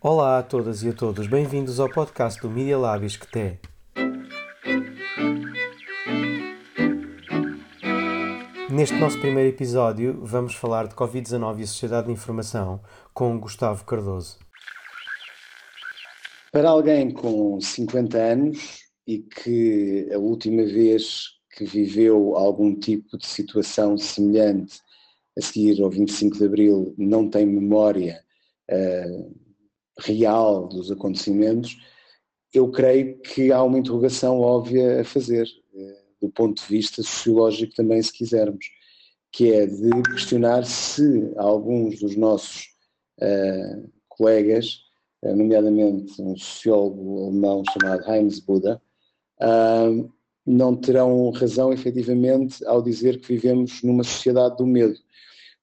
Olá a todas e a todos, bem-vindos ao podcast do Media Lab Isqueté. Neste nosso primeiro episódio, vamos falar de Covid-19 e a Sociedade de Informação com Gustavo Cardoso. Para alguém com 50 anos e que a última vez que viveu algum tipo de situação semelhante a seguir ao 25 de Abril não tem memória uh, real dos acontecimentos, eu creio que há uma interrogação óbvia a fazer, uh, do ponto de vista sociológico também, se quisermos, que é de questionar se alguns dos nossos uh, colegas, nomeadamente um sociólogo alemão chamado Heinz Buda, não terão razão efetivamente ao dizer que vivemos numa sociedade do medo.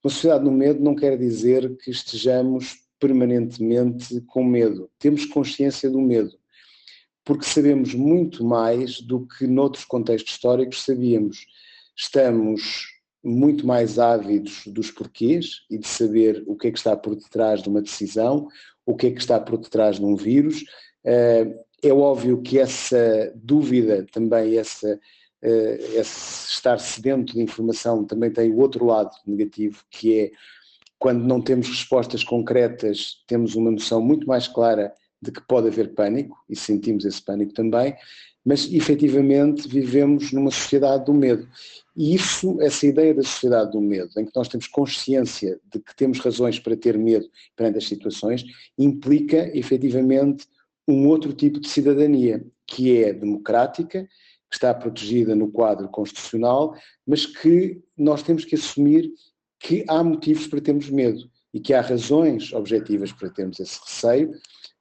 Uma sociedade no medo não quer dizer que estejamos permanentemente com medo. Temos consciência do medo, porque sabemos muito mais do que noutros contextos históricos sabíamos. Estamos muito mais ávidos dos porquês e de saber o que é que está por detrás de uma decisão, o que é que está por detrás de um vírus. Eh, é óbvio que essa dúvida também, essa uh, estar sedento de informação também tem o outro lado negativo, que é quando não temos respostas concretas, temos uma noção muito mais clara de que pode haver pânico, e sentimos esse pânico também, mas efetivamente vivemos numa sociedade do medo. E isso, essa ideia da sociedade do medo, em que nós temos consciência de que temos razões para ter medo perante as situações, implica efetivamente um outro tipo de cidadania, que é democrática, que está protegida no quadro constitucional, mas que nós temos que assumir que há motivos para termos medo e que há razões objetivas para termos esse receio,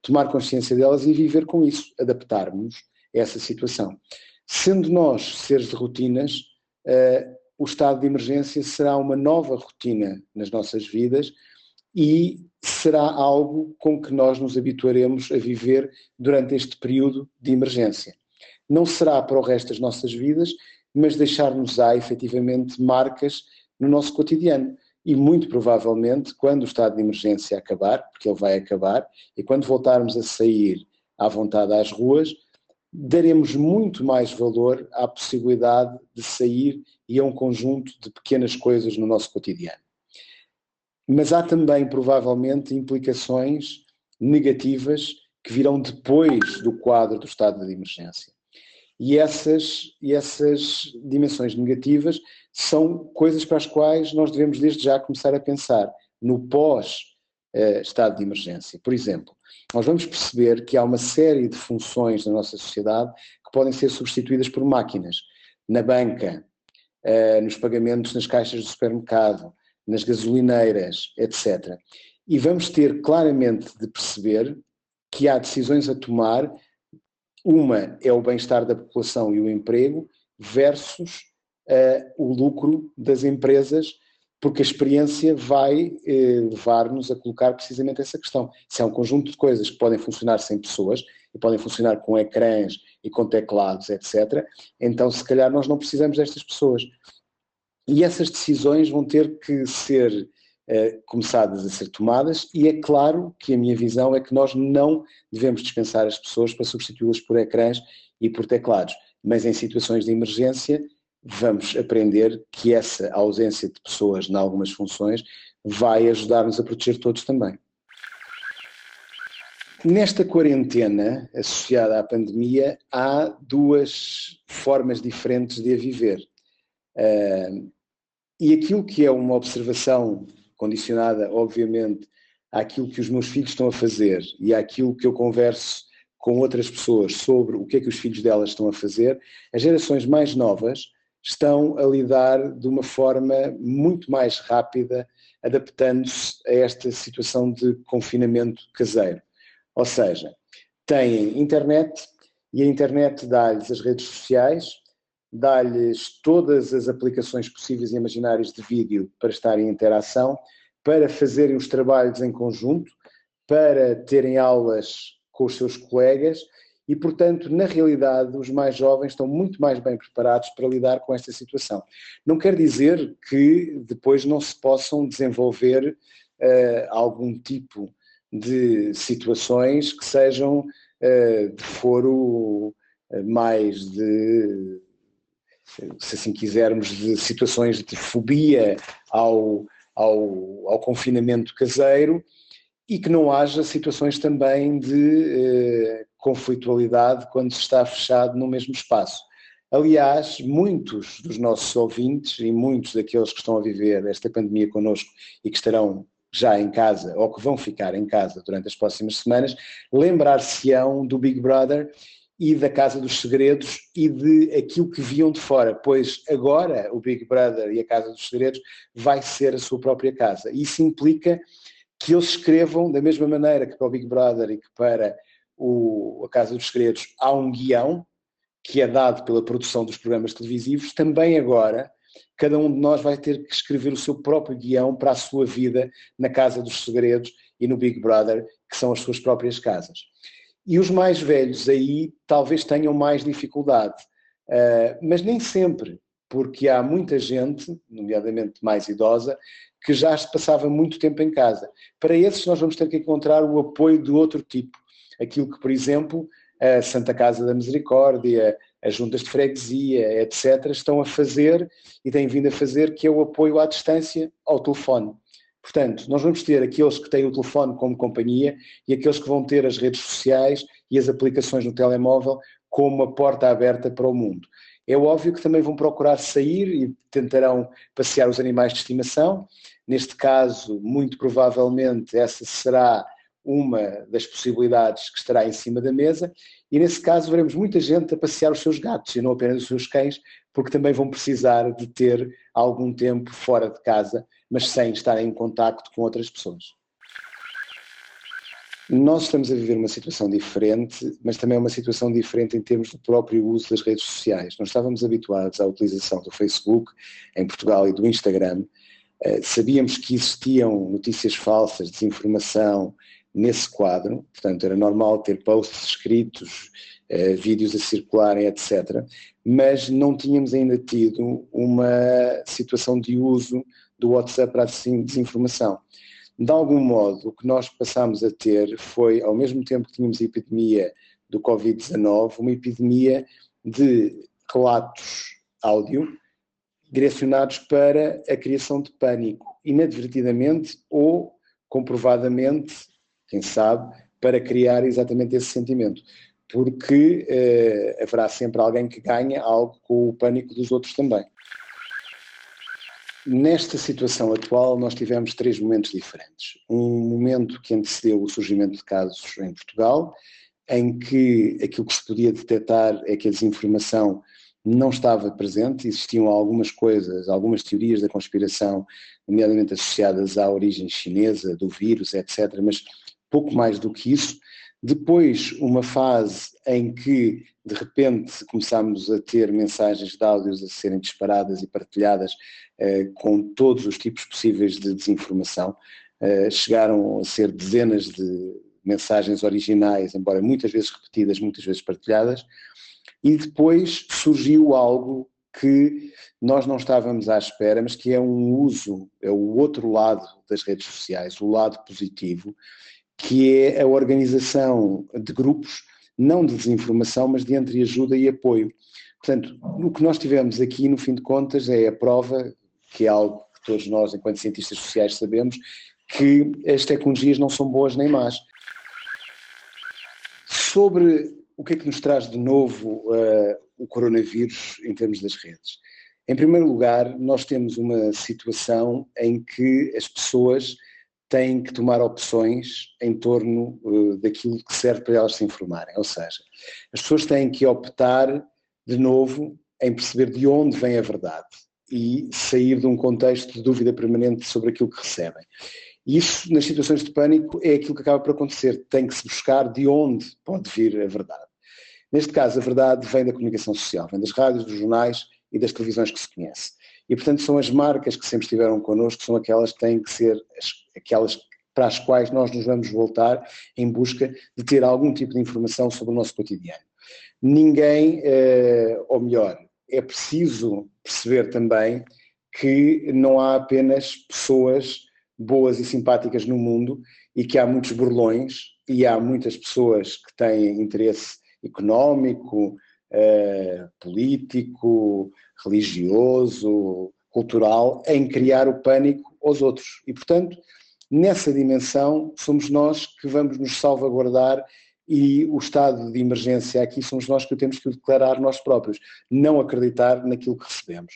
tomar consciência delas e viver com isso, adaptarmos a essa situação. Sendo nós seres de rotinas, uh, o estado de emergência será uma nova rotina nas nossas vidas e será algo com que nós nos habituaremos a viver durante este período de emergência não será para o resto das nossas vidas, mas deixar-nos-á efetivamente marcas no nosso cotidiano. E muito provavelmente, quando o estado de emergência acabar, porque ele vai acabar, e quando voltarmos a sair à vontade às ruas, daremos muito mais valor à possibilidade de sair e a um conjunto de pequenas coisas no nosso cotidiano. Mas há também, provavelmente, implicações negativas que virão depois do quadro do estado de emergência. E essas, e essas dimensões negativas são coisas para as quais nós devemos desde já começar a pensar no pós-estado de emergência. Por exemplo, nós vamos perceber que há uma série de funções na nossa sociedade que podem ser substituídas por máquinas. Na banca, eh, nos pagamentos nas caixas do supermercado, nas gasolineiras, etc. E vamos ter claramente de perceber que há decisões a tomar uma é o bem-estar da população e o emprego versus uh, o lucro das empresas, porque a experiência vai uh, levar-nos a colocar precisamente essa questão. Se há um conjunto de coisas que podem funcionar sem pessoas e podem funcionar com ecrãs e com teclados, etc., então se calhar nós não precisamos destas pessoas. E essas decisões vão ter que ser eh, começadas a ser tomadas, e é claro que a minha visão é que nós não devemos dispensar as pessoas para substituí-las por ecrãs e por teclados, mas em situações de emergência vamos aprender que essa ausência de pessoas em algumas funções vai ajudar-nos a proteger todos também. Nesta quarentena associada à pandemia, há duas formas diferentes de a viver. Uh, e aquilo que é uma observação condicionada, obviamente, àquilo que os meus filhos estão a fazer e àquilo que eu converso com outras pessoas sobre o que é que os filhos delas estão a fazer, as gerações mais novas estão a lidar de uma forma muito mais rápida, adaptando-se a esta situação de confinamento caseiro. Ou seja, têm internet e a internet dá-lhes as redes sociais, dá-lhes todas as aplicações possíveis e imaginárias de vídeo para estarem em interação, para fazerem os trabalhos em conjunto, para terem aulas com os seus colegas e, portanto, na realidade, os mais jovens estão muito mais bem preparados para lidar com esta situação. Não quer dizer que depois não se possam desenvolver uh, algum tipo de situações que sejam uh, de foro mais de, se assim quisermos, de situações de fobia ao, ao, ao confinamento caseiro e que não haja situações também de conflitualidade quando se está fechado no mesmo espaço. Aliás, muitos dos nossos ouvintes e muitos daqueles que estão a viver esta pandemia connosco e que estarão já em casa ou que vão ficar em casa durante as próximas semanas, lembrar-se-ão do Big Brother e da Casa dos Segredos e de aquilo que viam de fora, pois agora o Big Brother e a Casa dos Segredos vai ser a sua própria casa. Isso implica que eles escrevam da mesma maneira que para o Big Brother e que para o, a Casa dos Segredos há um guião, que é dado pela produção dos programas televisivos, também agora cada um de nós vai ter que escrever o seu próprio guião para a sua vida na Casa dos Segredos e no Big Brother, que são as suas próprias casas. E os mais velhos aí talvez tenham mais dificuldade, uh, mas nem sempre, porque há muita gente, nomeadamente mais idosa, que já se passava muito tempo em casa. Para esses nós vamos ter que encontrar o apoio de outro tipo. Aquilo que, por exemplo, a Santa Casa da Misericórdia, as juntas de freguesia, etc., estão a fazer e têm vindo a fazer, que é o apoio à distância ao telefone. Portanto, nós vamos ter aqueles que têm o telefone como companhia e aqueles que vão ter as redes sociais e as aplicações no telemóvel como uma porta aberta para o mundo. É óbvio que também vão procurar sair e tentarão passear os animais de estimação. Neste caso, muito provavelmente, essa será uma das possibilidades que estará em cima da mesa, e nesse caso veremos muita gente a passear os seus gatos e não apenas os seus cães, porque também vão precisar de ter algum tempo fora de casa, mas sem estar em contacto com outras pessoas. Nós estamos a viver uma situação diferente, mas também é uma situação diferente em termos do próprio uso das redes sociais. Nós estávamos habituados à utilização do Facebook em Portugal e do Instagram. Eh, sabíamos que existiam notícias falsas, desinformação, nesse quadro, portanto era normal ter posts escritos, uh, vídeos a circularem, etc. Mas não tínhamos ainda tido uma situação de uso do WhatsApp para a desinformação. De algum modo, o que nós passámos a ter foi, ao mesmo tempo que tínhamos a epidemia do Covid-19, uma epidemia de relatos áudio direcionados para a criação de pânico, inadvertidamente ou comprovadamente quem sabe, para criar exatamente esse sentimento. Porque eh, haverá sempre alguém que ganha algo com o pânico dos outros também. Nesta situação atual, nós tivemos três momentos diferentes. Um momento que antecedeu o surgimento de casos em Portugal, em que aquilo que se podia detectar é que a desinformação não estava presente, existiam algumas coisas, algumas teorias da conspiração, nomeadamente associadas à origem chinesa do vírus, etc., mas pouco mais do que isso. Depois, uma fase em que, de repente, começámos a ter mensagens de áudios a serem disparadas e partilhadas eh, com todos os tipos possíveis de desinformação. Eh, chegaram a ser dezenas de mensagens originais, embora muitas vezes repetidas, muitas vezes partilhadas. E depois surgiu algo que nós não estávamos à espera, mas que é um uso, é o outro lado das redes sociais, o lado positivo, que é a organização de grupos, não de desinformação, mas de entreajuda e apoio. Portanto, o que nós tivemos aqui, no fim de contas, é a prova, que é algo que todos nós, enquanto cientistas sociais, sabemos, que as tecnologias não são boas nem más. Sobre o que é que nos traz de novo uh, o coronavírus em termos das redes. Em primeiro lugar, nós temos uma situação em que as pessoas têm que tomar opções em torno uh, daquilo que serve para elas se informarem. Ou seja, as pessoas têm que optar de novo em perceber de onde vem a verdade e sair de um contexto de dúvida permanente sobre aquilo que recebem. Isso, nas situações de pânico, é aquilo que acaba por acontecer. Tem que se buscar de onde pode vir a verdade. Neste caso, a verdade vem da comunicação social, vem das rádios, dos jornais e das televisões que se conhece. E, portanto, são as marcas que sempre estiveram connosco, são aquelas que têm que ser as, aquelas para as quais nós nos vamos voltar em busca de ter algum tipo de informação sobre o nosso cotidiano. Ninguém, eh, ou melhor, é preciso perceber também que não há apenas pessoas boas e simpáticas no mundo e que há muitos burlões e há muitas pessoas que têm interesse económico, eh, político, religioso, cultural em criar o pânico aos outros. E, portanto, nessa dimensão, somos nós que vamos nos salvaguardar e o estado de emergência aqui somos nós que o temos que declarar nós próprios, não acreditar naquilo que recebemos.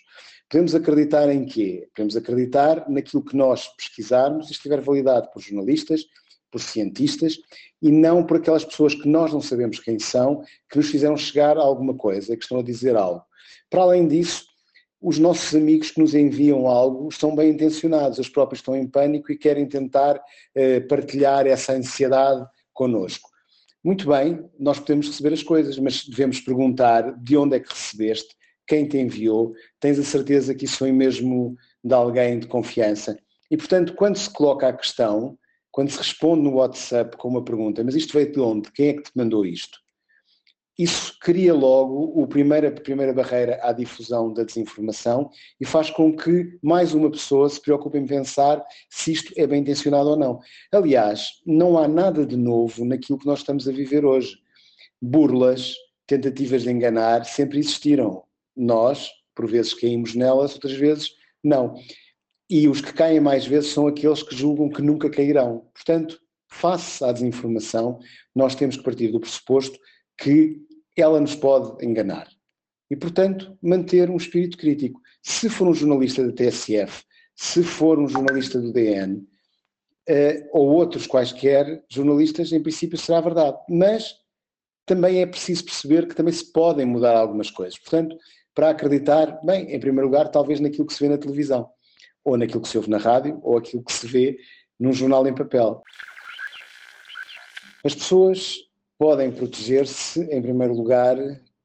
Podemos acreditar em quê? Podemos acreditar naquilo que nós pesquisarmos e estiver validado por jornalistas, por cientistas e não por aquelas pessoas que nós não sabemos quem são, que nos fizeram chegar a alguma coisa, que estão a dizer algo. Para além disso, os nossos amigos que nos enviam algo estão bem intencionados, eles próprios estão em pânico e querem tentar eh, partilhar essa ansiedade connosco. Muito bem, nós podemos receber as coisas, mas devemos perguntar de onde é que recebeste, quem te enviou, tens a certeza que isso foi mesmo de alguém de confiança. E portanto, quando se coloca a questão, quando se responde no WhatsApp com uma pergunta, mas isto veio de onde? Quem é que te mandou isto? Isso cria logo a primeira, a primeira barreira à difusão da desinformação e faz com que mais uma pessoa se preocupe em pensar se isto é bem intencionado ou não. Aliás, não há nada de novo naquilo que nós estamos a viver hoje. Burlas, tentativas de enganar sempre existiram. Nós, por vezes, caímos nelas, outras vezes não. E os que caem mais vezes são aqueles que julgam que nunca cairão. Portanto, face à desinformação, nós temos que partir do pressuposto que ela nos pode enganar. E, portanto, manter um espírito crítico. Se for um jornalista da TSF, se for um jornalista do DN, uh, eh, ou outros quaisquer jornalistas, em princípio será verdade. Mas também é preciso perceber que também se podem mudar algumas coisas. Portanto, para acreditar, bem, em primeiro lugar, talvez naquilo que se vê na televisão, ou naquilo que se ouve na rádio, ou aquilo que se vê num jornal em papel. As pessoas podem proteger-se, em primeiro lugar,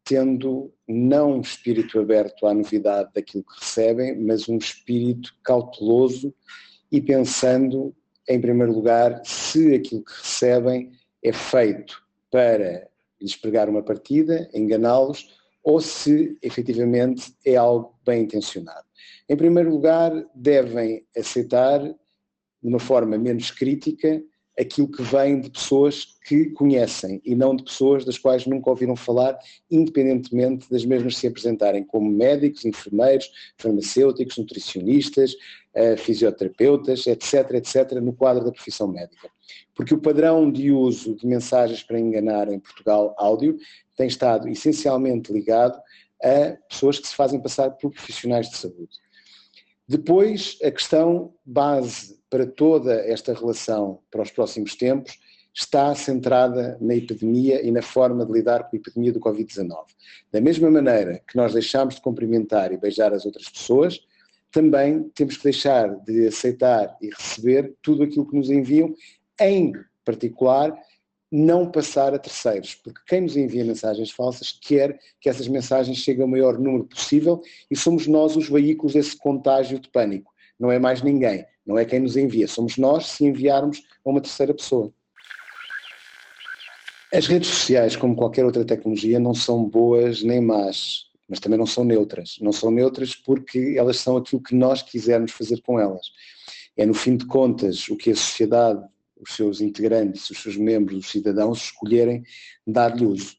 tendo não um espírito aberto à novidade daquilo que recebem, mas um espírito cauteloso e pensando, em primeiro lugar, se aquilo que recebem é feito para lhes pregar uma partida, enganá-los, ou se efetivamente é algo bem intencionado. Em primeiro lugar, devem aceitar, de uma forma menos crítica, aquilo que vem de pessoas que conhecem e não de pessoas das quais nunca ouviram falar, independentemente das mesmas se apresentarem como médicos, enfermeiros, farmacêuticos, nutricionistas, uh, fisioterapeutas, etc., etc., no quadro da profissão médica. Porque o padrão de uso de mensagens para enganar em Portugal áudio tem estado essencialmente ligado a pessoas que se fazem passar por profissionais de saúde. Depois, a questão base para toda esta relação para os próximos tempos está centrada na epidemia e na forma de lidar com a epidemia do Covid-19. Da mesma maneira que nós deixamos de cumprimentar e beijar as outras pessoas, também temos que deixar de aceitar e receber tudo aquilo que nos enviam, em particular não passar a terceiros, porque quem nos envia mensagens falsas quer que essas mensagens cheguem ao maior número possível e somos nós os veículos desse contágio de pânico, não é mais ninguém. Não é quem nos envia, somos nós se enviarmos a uma terceira pessoa. As redes sociais, como qualquer outra tecnologia, não são boas nem más, mas também não são neutras. Não são neutras porque elas são aquilo que nós quisermos fazer com elas. É, no fim de contas, o que a sociedade, os seus integrantes, os seus membros, os cidadãos escolherem dar-lhe uso.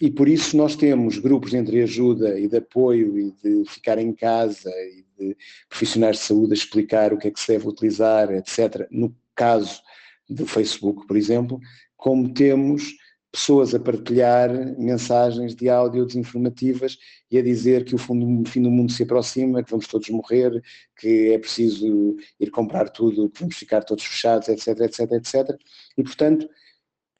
E por isso nós temos grupos de entreajuda e de apoio e de ficar em casa e de profissionais de saúde a explicar o que é que se deve utilizar, etc. No caso do Facebook, por exemplo, como temos pessoas a partilhar mensagens de áudio desinformativas e a dizer que o fim do mundo se aproxima, que vamos todos morrer, que é preciso ir comprar tudo, que vamos ficar todos fechados, etc, etc, etc. E, portanto,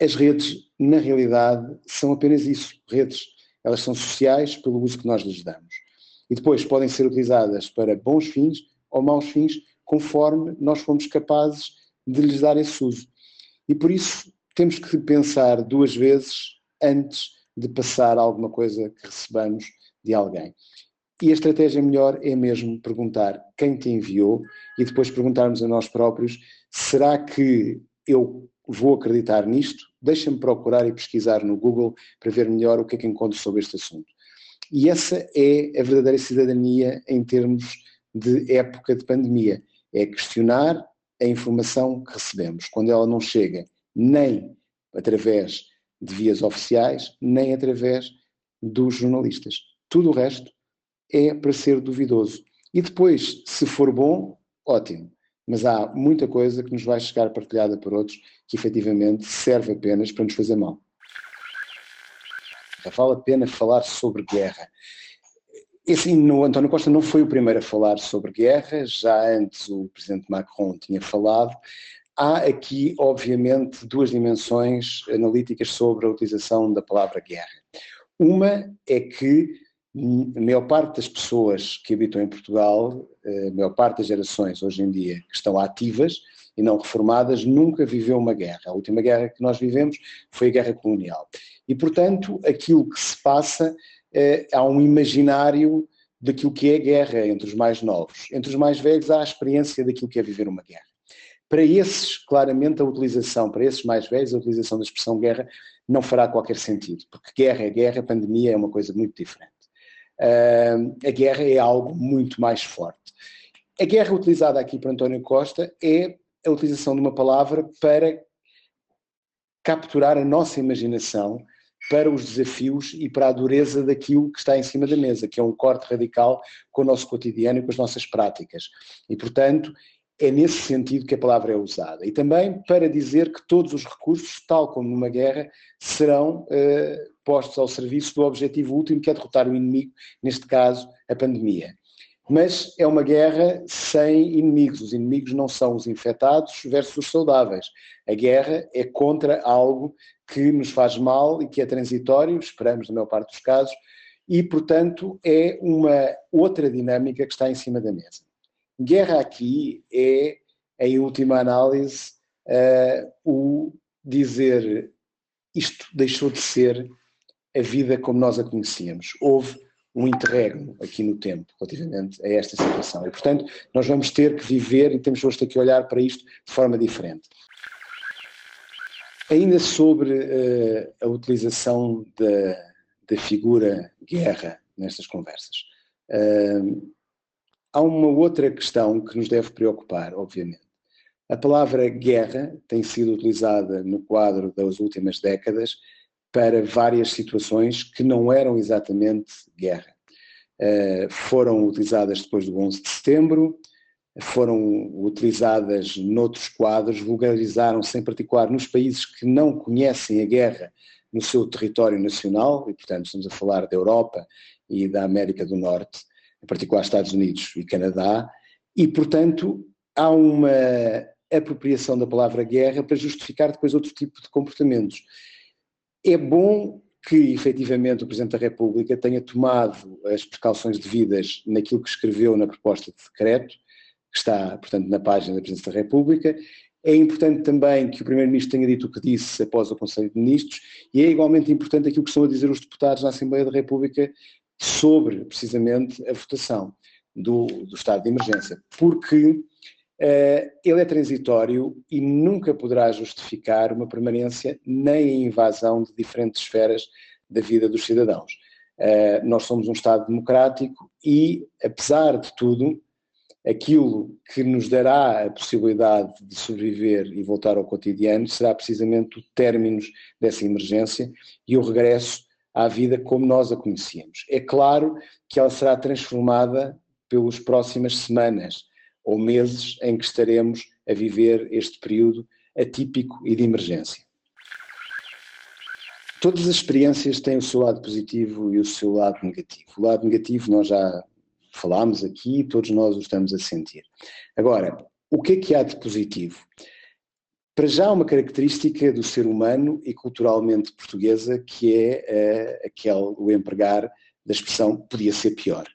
as redes, na realidade, são apenas isso, redes. Elas são sociais pelo uso que nós lhes damos e depois podem ser utilizadas para bons fins ou maus fins, conforme nós fomos capazes de lhes dar esse uso. E por isso temos que pensar duas vezes antes de passar alguma coisa que recebamos de alguém. E a estratégia melhor é mesmo perguntar quem te enviou e depois perguntarmos a nós próprios: será que eu vou acreditar nisto? Deixa-me procurar e pesquisar no Google para ver melhor o que é que encontro sobre este assunto. E essa é a verdadeira cidadania em termos de época de pandemia. É questionar a informação que recebemos, quando ela não chega nem através de vias oficiais, nem através dos jornalistas. Tudo o resto é para ser duvidoso. E depois, se for bom, ótimo. Mas há muita coisa que nos vai chegar partilhada por outros que efetivamente serve apenas para nos fazer mal. Vale a pena falar sobre guerra. Esse, no António Costa não foi o primeiro a falar sobre guerra, já antes o presidente Macron tinha falado. Há aqui, obviamente, duas dimensões analíticas sobre a utilização da palavra guerra. Uma é que a maior parte das pessoas que habitam em Portugal, a maior parte das gerações hoje em dia que estão ativas e não reformadas, nunca viveu uma guerra. A última guerra que nós vivemos foi a guerra colonial. E, portanto, aquilo que se passa, é, há um imaginário daquilo que é guerra entre os mais novos. Entre os mais velhos há a experiência daquilo que é viver uma guerra. Para esses, claramente, a utilização, para esses mais velhos, a utilização da expressão guerra não fará qualquer sentido, porque guerra é guerra, pandemia é uma coisa muito diferente a guerra é algo muito mais forte. A guerra utilizada aqui por António Costa é a utilização de uma palavra para capturar a nossa imaginação para os desafios e para a dureza daquilo que está em cima da mesa, que é um corte radical com o nosso cotidiano e com as nossas práticas. E, portanto, é nesse sentido que a palavra é usada. E também para dizer que todos os recursos, tal como numa guerra, serão uh, postos ao serviço do objetivo último, que é derrotar o inimigo, neste caso, a pandemia. Mas é uma guerra sem inimigos. Os inimigos não são os infectados versus os saudáveis. A guerra é contra algo que nos faz mal e que é transitório, esperamos na maior parte dos casos, e, portanto, é uma outra dinâmica que está em cima da mesa. Guerra aqui é, em última análise, uh, o dizer isto deixou de ser a vida como nós a conhecíamos. Houve um interregno aqui no tempo relativamente a esta situação. E, portanto, nós vamos ter que viver e temos hoje que olhar para isto de forma diferente. Ainda sobre uh, a utilização da, da figura guerra nestas conversas. Uh, Há uma outra questão que nos deve preocupar, obviamente. A palavra guerra tem sido utilizada no quadro das últimas décadas para várias situações que não eram exatamente guerra. Uh, foram utilizadas depois do 11 de setembro, foram utilizadas noutros quadros, vulgarizaram-se em particular nos países que não conhecem a guerra no seu território nacional, e portanto estamos a falar da Europa e da América do Norte, em particular Estados Unidos e Canadá, e, portanto, há uma apropriação da palavra guerra para justificar depois outro tipo de comportamentos. É bom que, efetivamente, o Presidente da República tenha tomado as precauções devidas naquilo que escreveu na proposta de decreto, que está, portanto, na página da Presidência da República. É importante também que o Primeiro-Ministro tenha dito o que disse após o Conselho de Ministros, e é igualmente importante aquilo que estão a dizer os deputados na Assembleia da República sobre, precisamente, a votação do, do estado de emergência, porque ele é transitório e nunca poderá justificar uma permanência nem a invasão de diferentes esferas da vida dos cidadãos. Uh, nós somos um Estado democrático e, apesar de tudo, aquilo que nos dará a possibilidade de sobreviver e voltar ao cotidiano será precisamente o término dessa emergência e o regresso à vida como nós a conhecíamos. É claro que ela será transformada pelas próximas semanas ou meses em que estaremos a viver este período atípico e de emergência. Todas as experiências têm o seu lado positivo e o seu lado negativo. O lado negativo nós já falámos aqui, todos nós o estamos a sentir. Agora, o que é que há de positivo? para já uma característica do ser humano e culturalmente portuguesa que é uh, aquele, o empregar da expressão podia ser pior.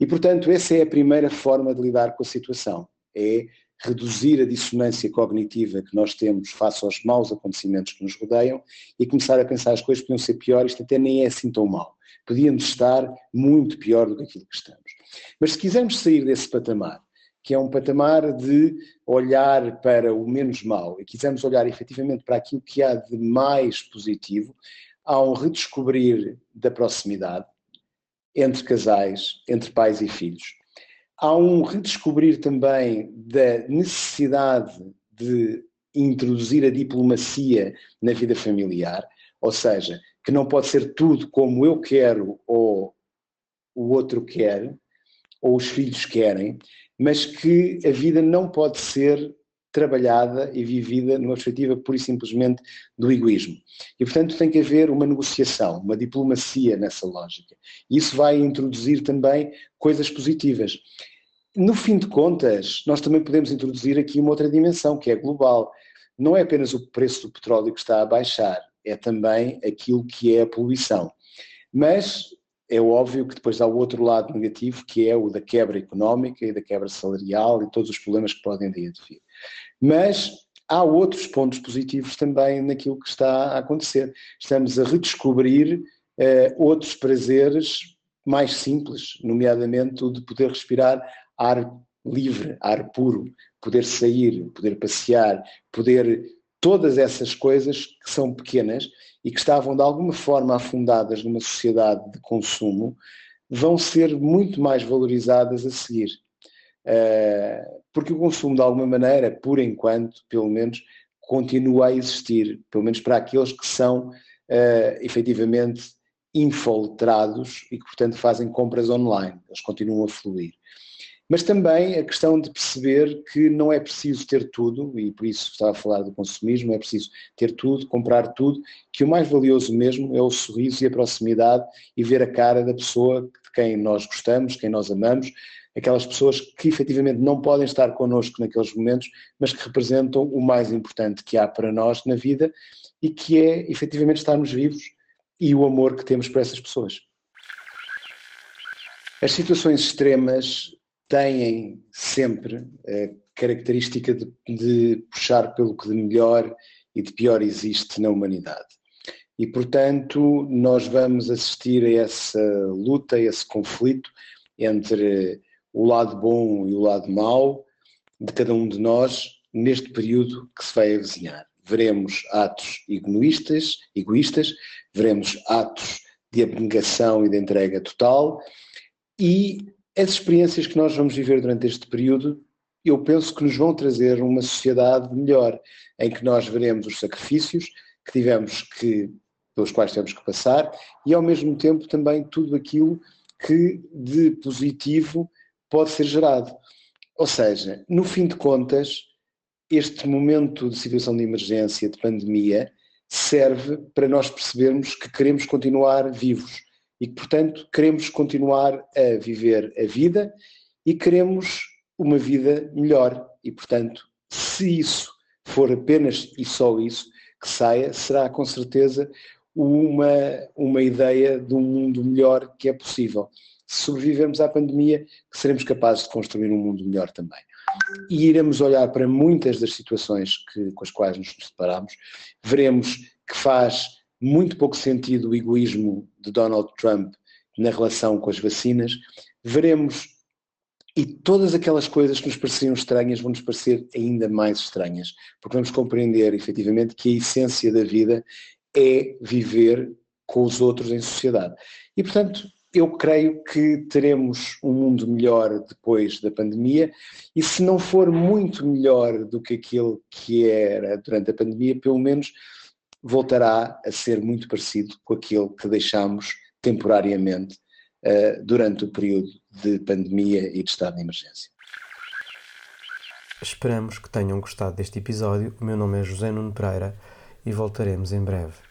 E portanto essa é a primeira forma de lidar com a situação, é reduzir a dissonância cognitiva que nós temos face aos maus acontecimentos que nos rodeiam e começar a pensar as coisas podiam ser piores, isto até nem é assim tão mal. Podíamos estar muito pior do que aquilo que estamos. Mas se quisermos sair desse patamar que é um patamar de olhar para o menos mal e quisermos olhar efetivamente para aquilo que há de mais positivo, há um redescobrir da proximidade entre casais, entre pais e filhos. há um redescobrir também da necessidade de introduzir a diplomacia na vida familiar, ou seja, que não pode ser tudo como eu quero ou o outro quer, ou os filhos querem, mas que a vida não pode ser trabalhada e vivida numa perspectiva pura e simplesmente do egoísmo. E, portanto, tem que haver uma negociação, uma diplomacia nessa lógica. Isso vai introduzir também coisas positivas. No fim de contas, nós também podemos introduzir aqui uma outra dimensão, que é global. Não é apenas o preço do petróleo que está a baixar, é também aquilo que é a poluição. Mas é óbvio que depois há o outro lado negativo, que é o da quebra económica e da quebra salarial e todos os problemas que podem daí advir. Mas há outros pontos positivos também naquilo que está a acontecer. Estamos a redescobrir eh, outros prazeres mais simples, nomeadamente o de poder respirar ar livre, ar puro, poder sair, poder passear, poder todas essas coisas que são pequenas e que estavam de alguma forma afundadas numa sociedade de consumo, vão ser muito mais valorizadas a seguir. Uh, porque o consumo, de alguma maneira, por enquanto, pelo menos, continua a existir, pelo menos para aqueles que são uh, efetivamente infiltrados e que, portanto, fazem compras online. Eles continuam a fluir. Mas também a questão de perceber que não é preciso ter tudo, e por isso estava a falar do consumismo, é preciso ter tudo, comprar tudo, que o mais valioso mesmo é o sorriso e a proximidade e ver a cara da pessoa de quem nós gostamos, quem nós amamos, aquelas pessoas que efetivamente não podem estar connosco naqueles momentos, mas que representam o mais importante que há para nós na vida e que é efetivamente estarmos vivos e o amor que temos por essas pessoas. As situações extremas têm sempre a característica de, de, puxar pelo que de melhor e de pior existe na humanidade. E, portanto, nós vamos assistir a essa luta, a esse conflito entre o lado bom e o lado mau de cada um de nós neste período que se vai avizinhar. Veremos atos egoístas, egoístas veremos atos de abnegação e de entrega total e as experiências que nós vamos viver durante este período, eu penso que nos vão trazer uma sociedade melhor, em que nós veremos os sacrifícios que tivemos que, pelos quais temos que passar e ao mesmo tempo também tudo aquilo que de positivo pode ser gerado. Ou seja, no fim de contas, este momento de situação de emergência, de pandemia, serve para nós percebermos que queremos continuar vivos e que, portanto, queremos continuar a viver a vida e queremos uma vida melhor. E, portanto, se isso for apenas e só isso que saia, será com certeza uma, uma ideia de um mundo melhor que é possível. Se sobrevivermos à pandemia, seremos capazes de construir um mundo melhor também. E iremos olhar para muitas das situações que, com as quais nos deparamos, veremos que faz muito pouco sentido o egoísmo de Donald Trump na relação com as vacinas, veremos e todas aquelas coisas que nos pareciam estranhas vão nos parecer ainda mais estranhas, porque vamos compreender efetivamente que a essência da vida é viver com os outros em sociedade. E portanto, eu creio que teremos um mundo melhor depois da pandemia e se não for muito melhor do que aquilo que era durante a pandemia, pelo menos voltará a ser muito parecido com aquilo que deixámos temporariamente uh, durante o período de pandemia e de estado de emergência. Esperamos que tenham gostado deste episódio. O meu nome é José Nuno Pereira e voltaremos em breve.